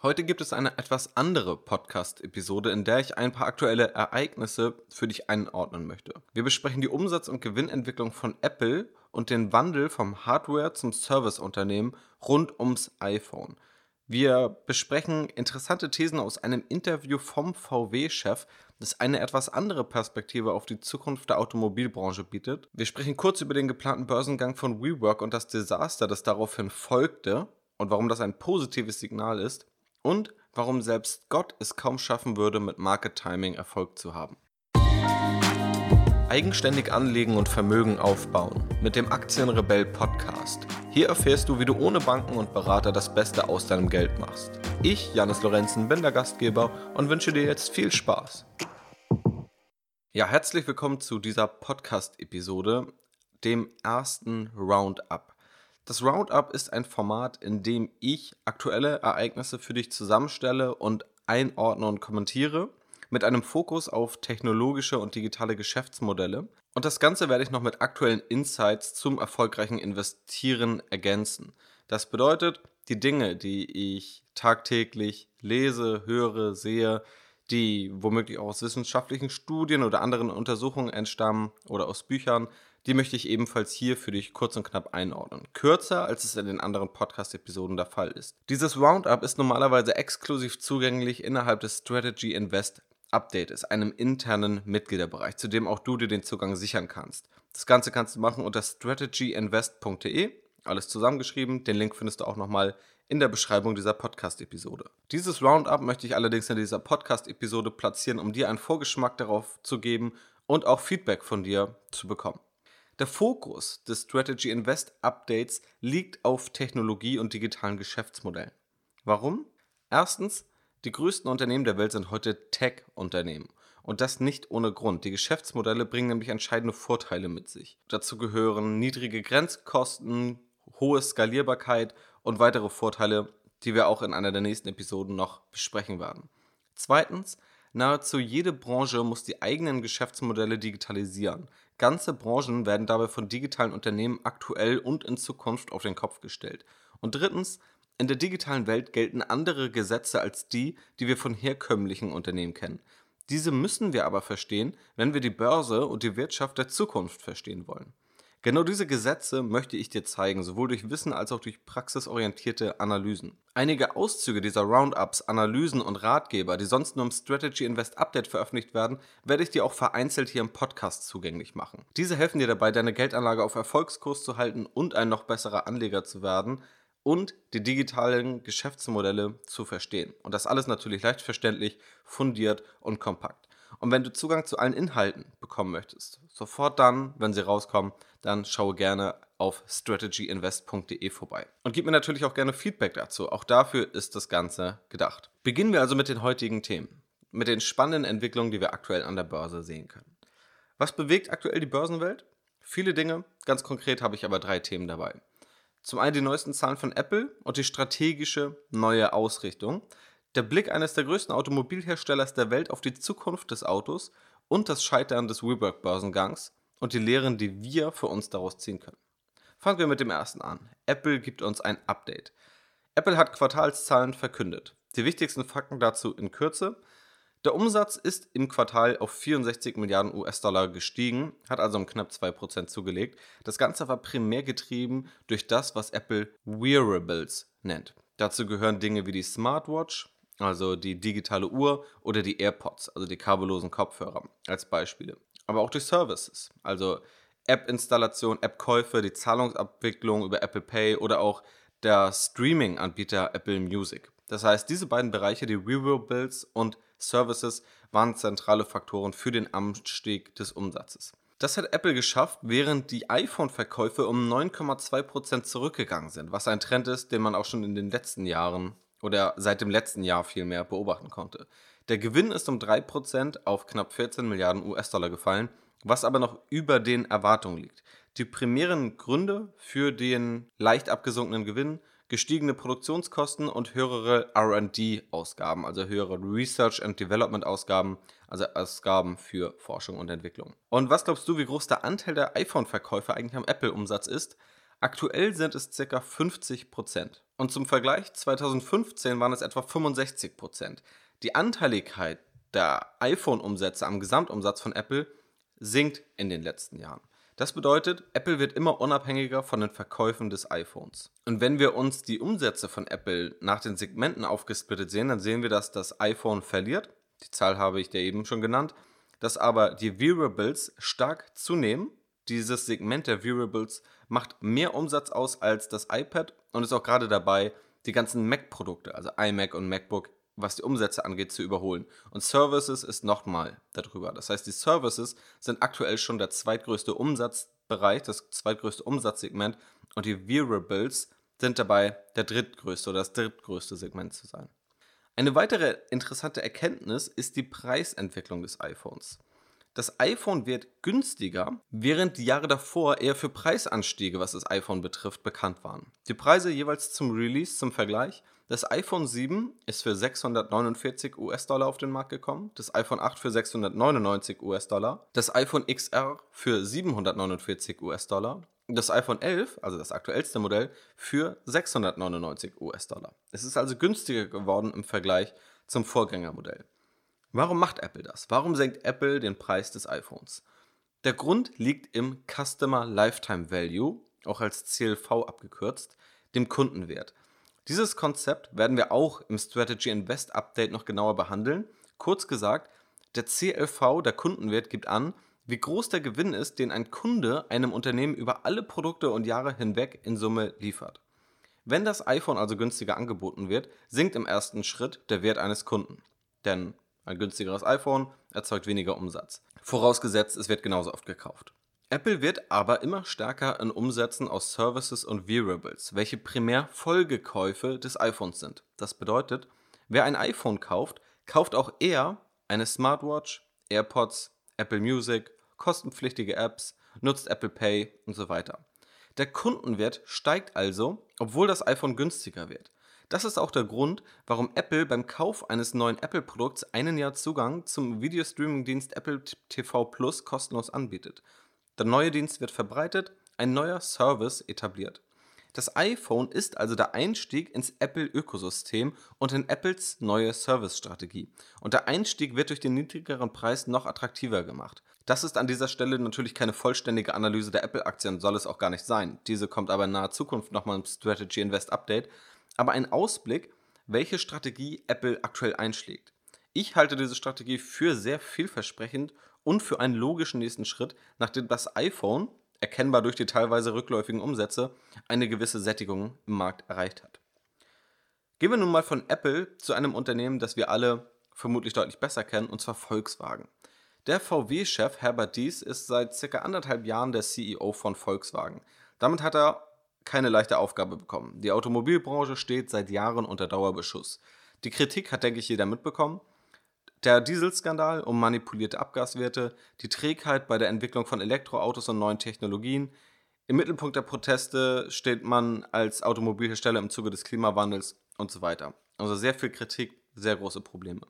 Heute gibt es eine etwas andere Podcast-Episode, in der ich ein paar aktuelle Ereignisse für dich einordnen möchte. Wir besprechen die Umsatz- und Gewinnentwicklung von Apple und den Wandel vom Hardware- zum Serviceunternehmen rund ums iPhone. Wir besprechen interessante Thesen aus einem Interview vom VW-Chef, das eine etwas andere Perspektive auf die Zukunft der Automobilbranche bietet. Wir sprechen kurz über den geplanten Börsengang von WeWork und das Desaster, das daraufhin folgte und warum das ein positives Signal ist und warum selbst Gott es kaum schaffen würde, mit Market Timing Erfolg zu haben. Eigenständig anlegen und Vermögen aufbauen mit dem Aktienrebell Podcast. Hier erfährst du, wie du ohne Banken und Berater das Beste aus deinem Geld machst. Ich, Janis Lorenzen, bin der Gastgeber und wünsche dir jetzt viel Spaß. Ja, herzlich willkommen zu dieser Podcast-Episode, dem ersten Roundup. Das Roundup ist ein Format, in dem ich aktuelle Ereignisse für dich zusammenstelle und einordne und kommentiere, mit einem Fokus auf technologische und digitale Geschäftsmodelle. Und das Ganze werde ich noch mit aktuellen Insights zum erfolgreichen Investieren ergänzen. Das bedeutet, die Dinge, die ich tagtäglich lese, höre, sehe, die womöglich auch aus wissenschaftlichen Studien oder anderen Untersuchungen entstammen oder aus Büchern, die möchte ich ebenfalls hier für dich kurz und knapp einordnen. Kürzer, als es in den anderen Podcast-Episoden der Fall ist. Dieses Roundup ist normalerweise exklusiv zugänglich innerhalb des Strategy Invest Updates, einem internen Mitgliederbereich, zu dem auch du dir den Zugang sichern kannst. Das Ganze kannst du machen unter strategyinvest.de, alles zusammengeschrieben. Den Link findest du auch nochmal in der Beschreibung dieser Podcast-Episode. Dieses Roundup möchte ich allerdings in dieser Podcast-Episode platzieren, um dir einen Vorgeschmack darauf zu geben und auch Feedback von dir zu bekommen. Der Fokus des Strategy Invest Updates liegt auf Technologie und digitalen Geschäftsmodellen. Warum? Erstens, die größten Unternehmen der Welt sind heute Tech-Unternehmen. Und das nicht ohne Grund. Die Geschäftsmodelle bringen nämlich entscheidende Vorteile mit sich. Dazu gehören niedrige Grenzkosten, hohe Skalierbarkeit und weitere Vorteile, die wir auch in einer der nächsten Episoden noch besprechen werden. Zweitens, nahezu jede Branche muss die eigenen Geschäftsmodelle digitalisieren. Ganze Branchen werden dabei von digitalen Unternehmen aktuell und in Zukunft auf den Kopf gestellt. Und drittens, in der digitalen Welt gelten andere Gesetze als die, die wir von herkömmlichen Unternehmen kennen. Diese müssen wir aber verstehen, wenn wir die Börse und die Wirtschaft der Zukunft verstehen wollen. Genau diese Gesetze möchte ich dir zeigen, sowohl durch Wissen als auch durch praxisorientierte Analysen. Einige Auszüge dieser Roundups, Analysen und Ratgeber, die sonst nur im Strategy Invest Update veröffentlicht werden, werde ich dir auch vereinzelt hier im Podcast zugänglich machen. Diese helfen dir dabei, deine Geldanlage auf Erfolgskurs zu halten und ein noch besserer Anleger zu werden und die digitalen Geschäftsmodelle zu verstehen. Und das alles natürlich leicht verständlich, fundiert und kompakt. Und wenn du Zugang zu allen Inhalten bekommen möchtest, sofort dann, wenn sie rauskommen, dann schaue gerne auf strategyinvest.de vorbei. Und gib mir natürlich auch gerne Feedback dazu. Auch dafür ist das Ganze gedacht. Beginnen wir also mit den heutigen Themen. Mit den spannenden Entwicklungen, die wir aktuell an der Börse sehen können. Was bewegt aktuell die Börsenwelt? Viele Dinge. Ganz konkret habe ich aber drei Themen dabei. Zum einen die neuesten Zahlen von Apple und die strategische neue Ausrichtung der Blick eines der größten Automobilherstellers der Welt auf die Zukunft des Autos und das Scheitern des WeWork-Börsengangs und die Lehren, die wir für uns daraus ziehen können. Fangen wir mit dem ersten an. Apple gibt uns ein Update. Apple hat Quartalszahlen verkündet. Die wichtigsten Fakten dazu in Kürze. Der Umsatz ist im Quartal auf 64 Milliarden US-Dollar gestiegen, hat also um knapp 2% zugelegt. Das Ganze war primär getrieben durch das, was Apple Wearables nennt. Dazu gehören Dinge wie die Smartwatch, also die digitale Uhr oder die AirPods, also die kabellosen Kopfhörer als Beispiele. Aber auch durch Services, also App-Installation, App-Käufe, die Zahlungsabwicklung über Apple Pay oder auch der Streaming-Anbieter Apple Music. Das heißt, diese beiden Bereiche, die Wearables und Services, waren zentrale Faktoren für den Anstieg des Umsatzes. Das hat Apple geschafft, während die iPhone-Verkäufe um 9,2% zurückgegangen sind, was ein Trend ist, den man auch schon in den letzten Jahren oder seit dem letzten Jahr vielmehr beobachten konnte. Der Gewinn ist um 3% auf knapp 14 Milliarden US-Dollar gefallen, was aber noch über den Erwartungen liegt. Die primären Gründe für den leicht abgesunkenen Gewinn gestiegene Produktionskosten und höhere RD-Ausgaben, also höhere Research and Development-Ausgaben, also Ausgaben für Forschung und Entwicklung. Und was glaubst du, wie groß der Anteil der iPhone-Verkäufe eigentlich am Apple-Umsatz ist? Aktuell sind es ca. 50%. Und zum Vergleich, 2015 waren es etwa 65%. Die Anteiligkeit der iPhone-Umsätze am Gesamtumsatz von Apple sinkt in den letzten Jahren. Das bedeutet, Apple wird immer unabhängiger von den Verkäufen des iPhones. Und wenn wir uns die Umsätze von Apple nach den Segmenten aufgesplittet sehen, dann sehen wir, dass das iPhone verliert. Die Zahl habe ich dir eben schon genannt. Dass aber die Wearables stark zunehmen. Dieses Segment der Wearables macht mehr Umsatz aus als das iPad und ist auch gerade dabei, die ganzen Mac-Produkte, also iMac und MacBook, was die Umsätze angeht, zu überholen. Und Services ist nochmal darüber. Das heißt, die Services sind aktuell schon der zweitgrößte Umsatzbereich, das zweitgrößte Umsatzsegment und die Wearables sind dabei der drittgrößte oder das drittgrößte Segment zu sein. Eine weitere interessante Erkenntnis ist die Preisentwicklung des iPhones. Das iPhone wird günstiger, während die Jahre davor eher für Preisanstiege, was das iPhone betrifft, bekannt waren. Die Preise jeweils zum Release zum Vergleich das iPhone 7 ist für 649 US-Dollar auf den Markt gekommen, das iPhone 8 für 699 US-Dollar, das iPhone XR für 749 US-Dollar, das iPhone 11, also das aktuellste Modell, für 699 US-Dollar. Es ist also günstiger geworden im Vergleich zum Vorgängermodell. Warum macht Apple das? Warum senkt Apple den Preis des iPhones? Der Grund liegt im Customer Lifetime Value, auch als CLV abgekürzt, dem Kundenwert. Dieses Konzept werden wir auch im Strategy Invest Update noch genauer behandeln. Kurz gesagt, der CLV, der Kundenwert, gibt an, wie groß der Gewinn ist, den ein Kunde einem Unternehmen über alle Produkte und Jahre hinweg in Summe liefert. Wenn das iPhone also günstiger angeboten wird, sinkt im ersten Schritt der Wert eines Kunden. Denn ein günstigeres iPhone erzeugt weniger Umsatz. Vorausgesetzt, es wird genauso oft gekauft. Apple wird aber immer stärker in Umsätzen aus Services und Wearables, welche primär Folgekäufe des iPhones sind. Das bedeutet, wer ein iPhone kauft, kauft auch eher eine Smartwatch, AirPods, Apple Music, kostenpflichtige Apps, nutzt Apple Pay und so weiter. Der Kundenwert steigt also, obwohl das iPhone günstiger wird. Das ist auch der Grund, warum Apple beim Kauf eines neuen Apple-Produkts einen Jahr Zugang zum Videostreaming-Dienst Apple TV Plus kostenlos anbietet. Der neue Dienst wird verbreitet, ein neuer Service etabliert. Das iPhone ist also der Einstieg ins Apple-Ökosystem und in Apples neue Service-Strategie. Und der Einstieg wird durch den niedrigeren Preis noch attraktiver gemacht. Das ist an dieser Stelle natürlich keine vollständige Analyse der Apple-Aktien, soll es auch gar nicht sein. Diese kommt aber in naher Zukunft nochmal im Strategy Invest Update. Aber ein Ausblick, welche Strategie Apple aktuell einschlägt. Ich halte diese Strategie für sehr vielversprechend und für einen logischen nächsten Schritt, nachdem das iPhone, erkennbar durch die teilweise rückläufigen Umsätze, eine gewisse Sättigung im Markt erreicht hat. Gehen wir nun mal von Apple zu einem Unternehmen, das wir alle vermutlich deutlich besser kennen, und zwar Volkswagen. Der VW-Chef Herbert Dies ist seit circa anderthalb Jahren der CEO von Volkswagen. Damit hat er keine leichte Aufgabe bekommen. Die Automobilbranche steht seit Jahren unter Dauerbeschuss. Die Kritik hat, denke ich, jeder mitbekommen. Der Dieselskandal um manipulierte Abgaswerte, die Trägheit bei der Entwicklung von Elektroautos und neuen Technologien. Im Mittelpunkt der Proteste steht man als Automobilhersteller im Zuge des Klimawandels und so weiter. Also sehr viel Kritik, sehr große Probleme.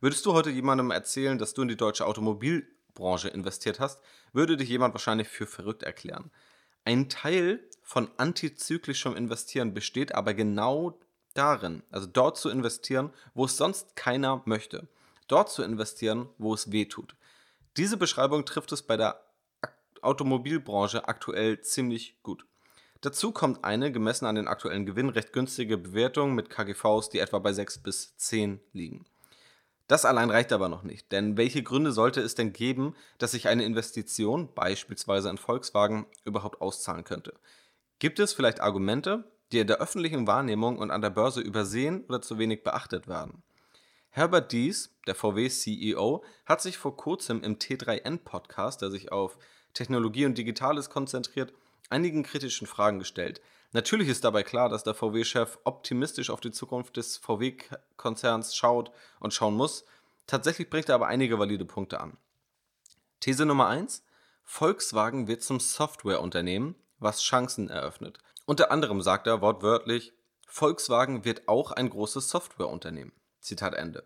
Würdest du heute jemandem erzählen, dass du in die deutsche Automobilbranche investiert hast, würde dich jemand wahrscheinlich für verrückt erklären. Ein Teil von antizyklischem Investieren besteht aber genau darin, also dort zu investieren, wo es sonst keiner möchte dort zu investieren, wo es weh tut. Diese Beschreibung trifft es bei der Automobilbranche aktuell ziemlich gut. Dazu kommt eine, gemessen an den aktuellen Gewinn, recht günstige Bewertung mit KGVs, die etwa bei 6 bis 10 liegen. Das allein reicht aber noch nicht, denn welche Gründe sollte es denn geben, dass sich eine Investition, beispielsweise in Volkswagen, überhaupt auszahlen könnte? Gibt es vielleicht Argumente, die in der öffentlichen Wahrnehmung und an der Börse übersehen oder zu wenig beachtet werden? Herbert Dies, der VW-CEO, hat sich vor kurzem im T3N-Podcast, der sich auf Technologie und Digitales konzentriert, einigen kritischen Fragen gestellt. Natürlich ist dabei klar, dass der VW-Chef optimistisch auf die Zukunft des VW-Konzerns schaut und schauen muss. Tatsächlich bringt er aber einige valide Punkte an. These Nummer 1. Volkswagen wird zum Softwareunternehmen, was Chancen eröffnet. Unter anderem sagt er wortwörtlich, Volkswagen wird auch ein großes Softwareunternehmen. Zitat Ende.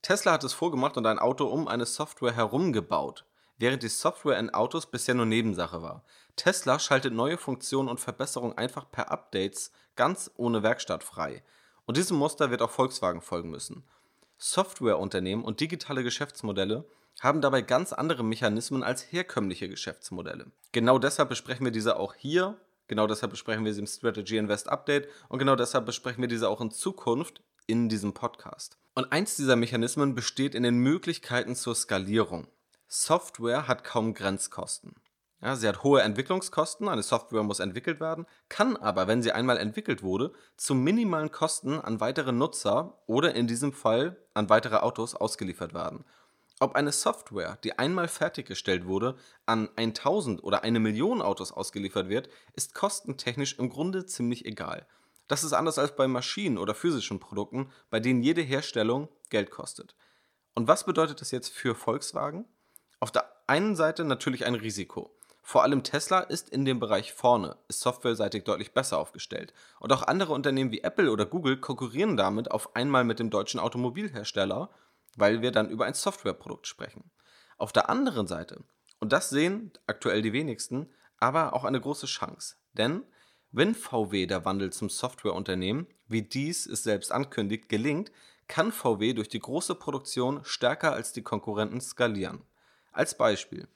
Tesla hat es vorgemacht und ein Auto um eine Software herum gebaut. während die Software in Autos bisher nur Nebensache war. Tesla schaltet neue Funktionen und Verbesserungen einfach per Updates ganz ohne Werkstatt frei. Und diesem Muster wird auch Volkswagen folgen müssen. Softwareunternehmen und digitale Geschäftsmodelle haben dabei ganz andere Mechanismen als herkömmliche Geschäftsmodelle. Genau deshalb besprechen wir diese auch hier, genau deshalb besprechen wir sie im Strategy Invest Update und genau deshalb besprechen wir diese auch in Zukunft in diesem Podcast. Und eins dieser Mechanismen besteht in den Möglichkeiten zur Skalierung. Software hat kaum Grenzkosten. Ja, sie hat hohe Entwicklungskosten, eine Software muss entwickelt werden, kann aber, wenn sie einmal entwickelt wurde, zu minimalen Kosten an weitere Nutzer oder in diesem Fall an weitere Autos ausgeliefert werden. Ob eine Software, die einmal fertiggestellt wurde, an 1000 oder eine Million Autos ausgeliefert wird, ist kostentechnisch im Grunde ziemlich egal. Das ist anders als bei Maschinen oder physischen Produkten, bei denen jede Herstellung Geld kostet. Und was bedeutet das jetzt für Volkswagen? Auf der einen Seite natürlich ein Risiko. Vor allem Tesla ist in dem Bereich vorne, ist softwareseitig deutlich besser aufgestellt. Und auch andere Unternehmen wie Apple oder Google konkurrieren damit auf einmal mit dem deutschen Automobilhersteller, weil wir dann über ein Softwareprodukt sprechen. Auf der anderen Seite, und das sehen aktuell die wenigsten, aber auch eine große Chance. Denn wenn VW der Wandel zum Softwareunternehmen, wie dies es selbst ankündigt, gelingt, kann VW durch die große Produktion stärker als die Konkurrenten skalieren. Als Beispiel,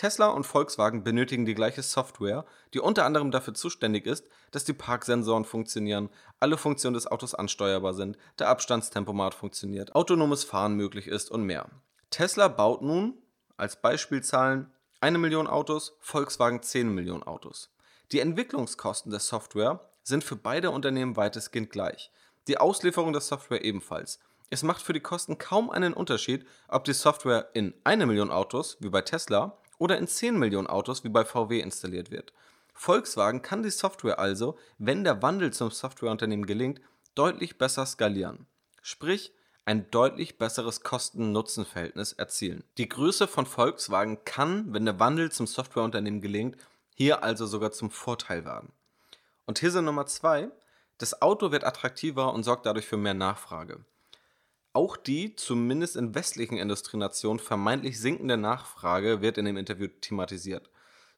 Tesla und Volkswagen benötigen die gleiche Software, die unter anderem dafür zuständig ist, dass die Parksensoren funktionieren, alle Funktionen des Autos ansteuerbar sind, der Abstandstempomat funktioniert, autonomes Fahren möglich ist und mehr. Tesla baut nun, als Beispielzahlen, eine Million Autos, Volkswagen 10 Millionen Autos. Die Entwicklungskosten der Software sind für beide Unternehmen weitestgehend gleich. Die Auslieferung der Software ebenfalls. Es macht für die Kosten kaum einen Unterschied, ob die Software in eine Million Autos, wie bei Tesla, oder in 10 Millionen Autos wie bei VW installiert wird. Volkswagen kann die Software also, wenn der Wandel zum Softwareunternehmen gelingt, deutlich besser skalieren. Sprich, ein deutlich besseres Kosten-Nutzen-Verhältnis erzielen. Die Größe von Volkswagen kann, wenn der Wandel zum Softwareunternehmen gelingt, hier also sogar zum Vorteil werden. Und These Nummer 2, das Auto wird attraktiver und sorgt dadurch für mehr Nachfrage. Auch die, zumindest in westlichen Industrienationen, vermeintlich sinkende Nachfrage wird in dem Interview thematisiert.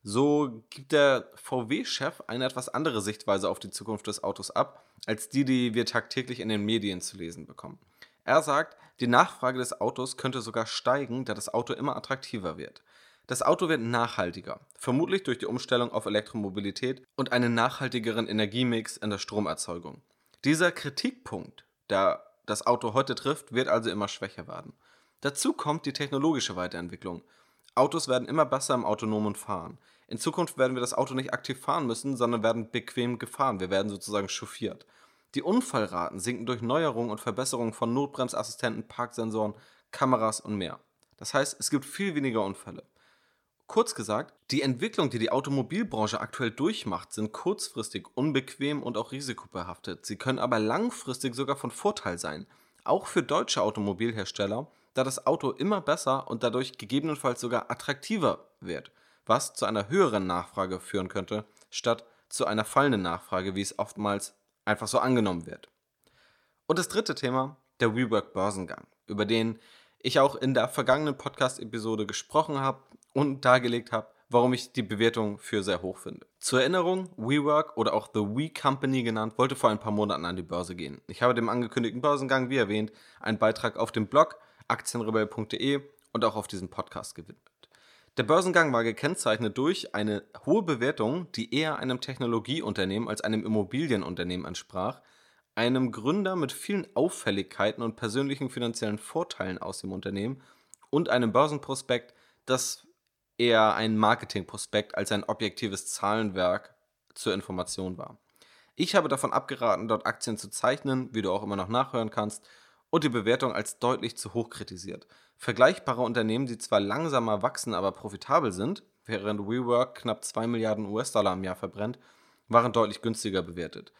So gibt der VW-Chef eine etwas andere Sichtweise auf die Zukunft des Autos ab, als die, die wir tagtäglich in den Medien zu lesen bekommen. Er sagt, die Nachfrage des Autos könnte sogar steigen, da das Auto immer attraktiver wird. Das Auto wird nachhaltiger, vermutlich durch die Umstellung auf Elektromobilität und einen nachhaltigeren Energiemix in der Stromerzeugung. Dieser Kritikpunkt, der das Auto heute trifft, wird also immer schwächer werden. Dazu kommt die technologische Weiterentwicklung. Autos werden immer besser im autonomen Fahren. In Zukunft werden wir das Auto nicht aktiv fahren müssen, sondern werden bequem gefahren. Wir werden sozusagen chauffiert. Die Unfallraten sinken durch Neuerungen und Verbesserungen von Notbremsassistenten, Parksensoren, Kameras und mehr. Das heißt, es gibt viel weniger Unfälle. Kurz gesagt, die Entwicklung, die die Automobilbranche aktuell durchmacht, sind kurzfristig unbequem und auch risikobehaftet. Sie können aber langfristig sogar von Vorteil sein, auch für deutsche Automobilhersteller, da das Auto immer besser und dadurch gegebenenfalls sogar attraktiver wird, was zu einer höheren Nachfrage führen könnte, statt zu einer fallenden Nachfrage, wie es oftmals einfach so angenommen wird. Und das dritte Thema, der WeWork Börsengang, über den ich auch in der vergangenen Podcast-Episode gesprochen habe und dargelegt habe, warum ich die Bewertung für sehr hoch finde. Zur Erinnerung, WeWork oder auch The We Company genannt, wollte vor ein paar Monaten an die Börse gehen. Ich habe dem angekündigten Börsengang, wie erwähnt, einen Beitrag auf dem Blog aktienrebell.de und auch auf diesem Podcast gewidmet. Der Börsengang war gekennzeichnet durch eine hohe Bewertung, die eher einem Technologieunternehmen als einem Immobilienunternehmen entsprach, einem Gründer mit vielen Auffälligkeiten und persönlichen finanziellen Vorteilen aus dem Unternehmen und einem Börsenprospekt, das eher ein Marketingprospekt als ein objektives Zahlenwerk zur Information war. Ich habe davon abgeraten, dort Aktien zu zeichnen, wie du auch immer noch nachhören kannst, und die Bewertung als deutlich zu hoch kritisiert. Vergleichbare Unternehmen, die zwar langsamer wachsen, aber profitabel sind, während WeWork knapp 2 Milliarden US-Dollar im Jahr verbrennt, waren deutlich günstiger bewertet.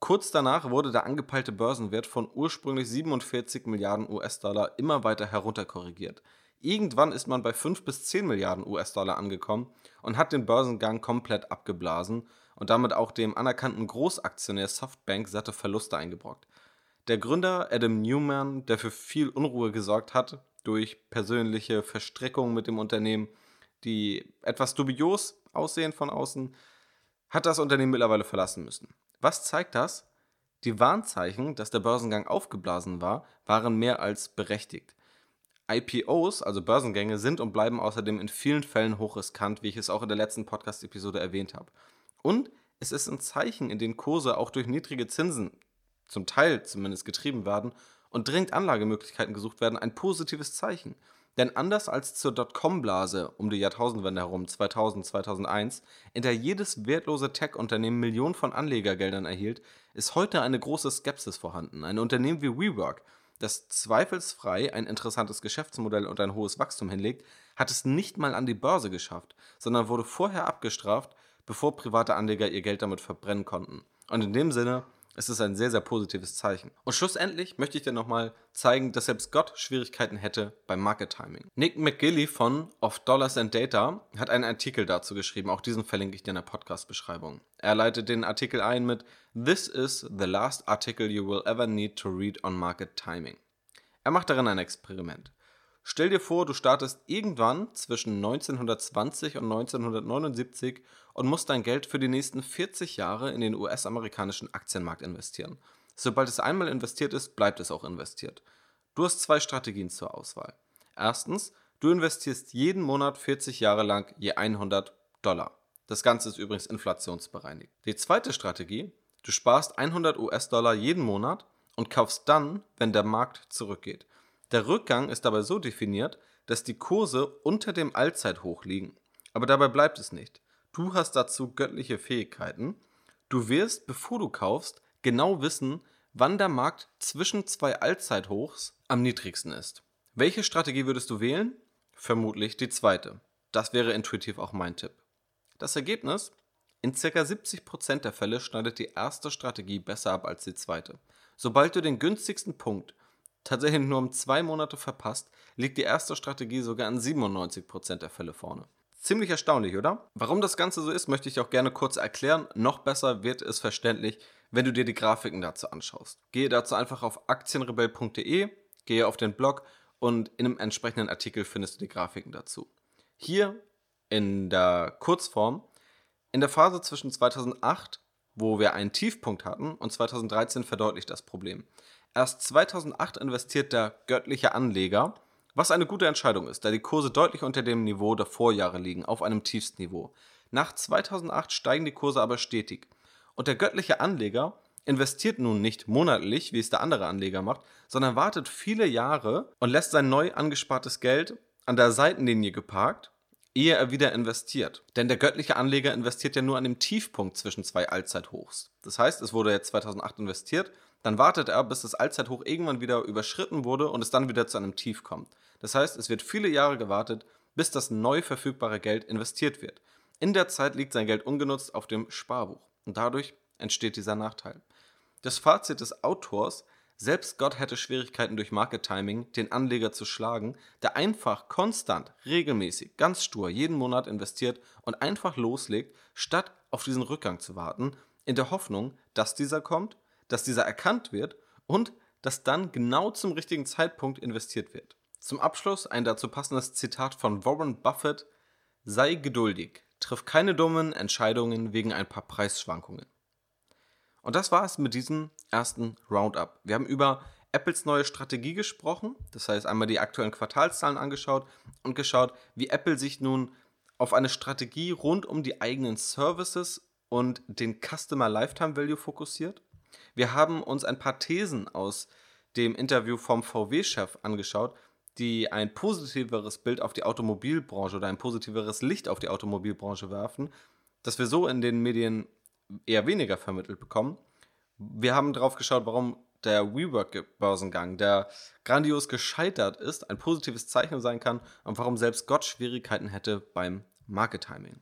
Kurz danach wurde der angepeilte Börsenwert von ursprünglich 47 Milliarden US-Dollar immer weiter herunterkorrigiert. Irgendwann ist man bei 5 bis 10 Milliarden US-Dollar angekommen und hat den Börsengang komplett abgeblasen und damit auch dem anerkannten Großaktionär Softbank satte Verluste eingebrockt. Der Gründer Adam Newman, der für viel Unruhe gesorgt hat durch persönliche Verstrickungen mit dem Unternehmen, die etwas dubios aussehen von außen, hat das Unternehmen mittlerweile verlassen müssen. Was zeigt das? Die Warnzeichen, dass der Börsengang aufgeblasen war, waren mehr als berechtigt. IPOs, also Börsengänge, sind und bleiben außerdem in vielen Fällen hochriskant, wie ich es auch in der letzten Podcast-Episode erwähnt habe. Und es ist ein Zeichen, in dem Kurse auch durch niedrige Zinsen, zum Teil zumindest getrieben werden und dringend Anlagemöglichkeiten gesucht werden, ein positives Zeichen. Denn anders als zur Dotcom-Blase um die Jahrtausendwende herum 2000, 2001, in der jedes wertlose Tech-Unternehmen Millionen von Anlegergeldern erhielt, ist heute eine große Skepsis vorhanden. Ein Unternehmen wie WeWork, das zweifelsfrei ein interessantes Geschäftsmodell und ein hohes Wachstum hinlegt, hat es nicht mal an die Börse geschafft, sondern wurde vorher abgestraft, bevor private Anleger ihr Geld damit verbrennen konnten. Und in dem Sinne es ist ein sehr, sehr positives Zeichen. Und schlussendlich möchte ich dir nochmal zeigen, dass selbst Gott Schwierigkeiten hätte beim Market Timing. Nick McGilly von Of Dollars and Data hat einen Artikel dazu geschrieben. Auch diesen verlinke ich dir in der Podcast-Beschreibung. Er leitet den Artikel ein mit This is the last article you will ever need to read on market timing. Er macht darin ein Experiment. Stell dir vor, du startest irgendwann zwischen 1920 und 1979 und musst dein Geld für die nächsten 40 Jahre in den US-amerikanischen Aktienmarkt investieren. Sobald es einmal investiert ist, bleibt es auch investiert. Du hast zwei Strategien zur Auswahl. Erstens, du investierst jeden Monat 40 Jahre lang je 100 Dollar. Das Ganze ist übrigens inflationsbereinigt. Die zweite Strategie, du sparst 100 US-Dollar jeden Monat und kaufst dann, wenn der Markt zurückgeht. Der Rückgang ist dabei so definiert, dass die Kurse unter dem Allzeithoch liegen. Aber dabei bleibt es nicht. Du hast dazu göttliche Fähigkeiten. Du wirst, bevor du kaufst, genau wissen, wann der Markt zwischen zwei Allzeithochs am niedrigsten ist. Welche Strategie würdest du wählen? Vermutlich die zweite. Das wäre intuitiv auch mein Tipp. Das Ergebnis? In ca. 70% der Fälle schneidet die erste Strategie besser ab als die zweite. Sobald du den günstigsten Punkt tatsächlich nur um zwei Monate verpasst, liegt die erste Strategie sogar in 97% der Fälle vorne. Ziemlich erstaunlich, oder? Warum das Ganze so ist, möchte ich auch gerne kurz erklären. Noch besser wird es verständlich, wenn du dir die Grafiken dazu anschaust. Gehe dazu einfach auf aktienrebell.de, gehe auf den Blog und in einem entsprechenden Artikel findest du die Grafiken dazu. Hier in der Kurzform, in der Phase zwischen 2008, wo wir einen Tiefpunkt hatten, und 2013 verdeutlicht das Problem. Erst 2008 investiert der göttliche Anleger, was eine gute Entscheidung ist, da die Kurse deutlich unter dem Niveau der Vorjahre liegen, auf einem Tiefstniveau. Nach 2008 steigen die Kurse aber stetig. Und der göttliche Anleger investiert nun nicht monatlich, wie es der andere Anleger macht, sondern wartet viele Jahre und lässt sein neu angespartes Geld an der Seitenlinie geparkt, ehe er wieder investiert. Denn der göttliche Anleger investiert ja nur an dem Tiefpunkt zwischen zwei Allzeithochs. Das heißt, es wurde jetzt 2008 investiert dann wartet er, bis das Allzeithoch irgendwann wieder überschritten wurde und es dann wieder zu einem Tief kommt. Das heißt, es wird viele Jahre gewartet, bis das neu verfügbare Geld investiert wird. In der Zeit liegt sein Geld ungenutzt auf dem Sparbuch und dadurch entsteht dieser Nachteil. Das Fazit des Autors, selbst Gott hätte Schwierigkeiten durch Market Timing, den Anleger zu schlagen, der einfach konstant, regelmäßig, ganz stur jeden Monat investiert und einfach loslegt, statt auf diesen Rückgang zu warten, in der Hoffnung, dass dieser kommt dass dieser erkannt wird und dass dann genau zum richtigen Zeitpunkt investiert wird. Zum Abschluss ein dazu passendes Zitat von Warren Buffett: Sei geduldig, triff keine dummen Entscheidungen wegen ein paar Preisschwankungen. Und das war es mit diesem ersten Roundup. Wir haben über Apples neue Strategie gesprochen, das heißt einmal die aktuellen Quartalszahlen angeschaut und geschaut, wie Apple sich nun auf eine Strategie rund um die eigenen Services und den Customer Lifetime Value fokussiert. Wir haben uns ein paar Thesen aus dem Interview vom VW-Chef angeschaut, die ein positiveres Bild auf die Automobilbranche oder ein positiveres Licht auf die Automobilbranche werfen, das wir so in den Medien eher weniger vermittelt bekommen. Wir haben darauf geschaut, warum der WeWork-Börsengang, der grandios gescheitert ist, ein positives Zeichen sein kann und warum selbst Gott Schwierigkeiten hätte beim Market Timing.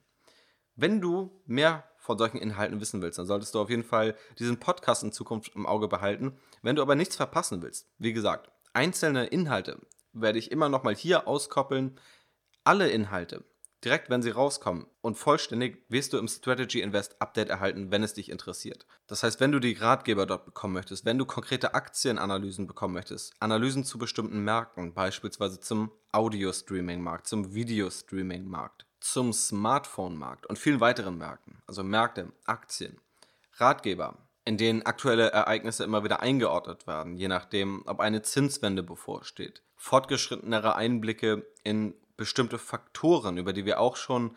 Wenn du mehr von solchen Inhalten wissen willst, dann solltest du auf jeden Fall diesen Podcast in Zukunft im Auge behalten. Wenn du aber nichts verpassen willst, wie gesagt, einzelne Inhalte werde ich immer nochmal hier auskoppeln. Alle Inhalte, direkt wenn sie rauskommen und vollständig, wirst du im Strategy Invest Update erhalten, wenn es dich interessiert. Das heißt, wenn du die Ratgeber dort bekommen möchtest, wenn du konkrete Aktienanalysen bekommen möchtest, Analysen zu bestimmten Märkten, beispielsweise zum Audio-Streaming-Markt, zum Video-Streaming-Markt, zum Smartphone-Markt und vielen weiteren Märkten, also Märkte, Aktien, Ratgeber, in denen aktuelle Ereignisse immer wieder eingeordnet werden, je nachdem, ob eine Zinswende bevorsteht, fortgeschrittenere Einblicke in bestimmte Faktoren, über die wir auch schon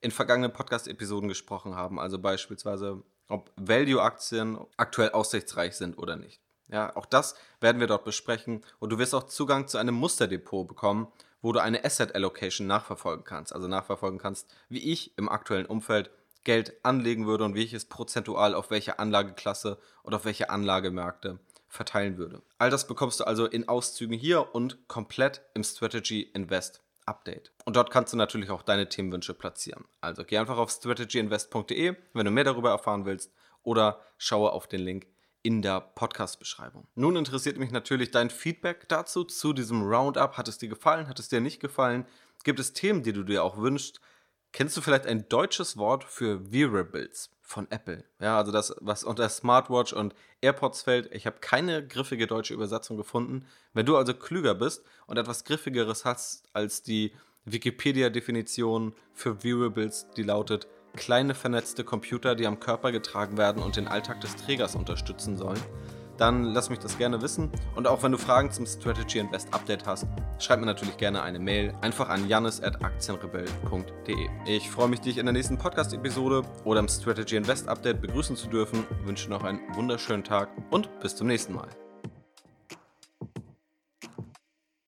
in vergangenen Podcast-Episoden gesprochen haben, also beispielsweise, ob Value-Aktien aktuell aussichtsreich sind oder nicht. Ja, auch das werden wir dort besprechen und du wirst auch Zugang zu einem Musterdepot bekommen, wo du eine Asset Allocation nachverfolgen kannst. Also nachverfolgen kannst, wie ich im aktuellen Umfeld Geld anlegen würde und wie ich es prozentual auf welche Anlageklasse oder auf welche Anlagemärkte verteilen würde. All das bekommst du also in Auszügen hier und komplett im Strategy Invest Update. Und dort kannst du natürlich auch deine Themenwünsche platzieren. Also geh einfach auf strategyinvest.de, wenn du mehr darüber erfahren willst, oder schaue auf den Link in der Podcast-Beschreibung. Nun interessiert mich natürlich dein Feedback dazu, zu diesem Roundup. Hat es dir gefallen? Hat es dir nicht gefallen? Gibt es Themen, die du dir auch wünschst? Kennst du vielleicht ein deutsches Wort für Wearables von Apple? Ja, also das, was unter Smartwatch und AirPods fällt. Ich habe keine griffige deutsche Übersetzung gefunden. Wenn du also klüger bist und etwas griffigeres hast als die Wikipedia-Definition für Wearables, die lautet kleine vernetzte Computer, die am Körper getragen werden und den Alltag des Trägers unterstützen sollen, dann lass mich das gerne wissen. Und auch wenn du Fragen zum Strategy Invest Update hast, schreib mir natürlich gerne eine Mail. Einfach an janis.aktienrebell.de. Ich freue mich, dich in der nächsten Podcast-Episode oder im Strategy Invest Update begrüßen zu dürfen. Ich wünsche noch einen wunderschönen Tag und bis zum nächsten Mal.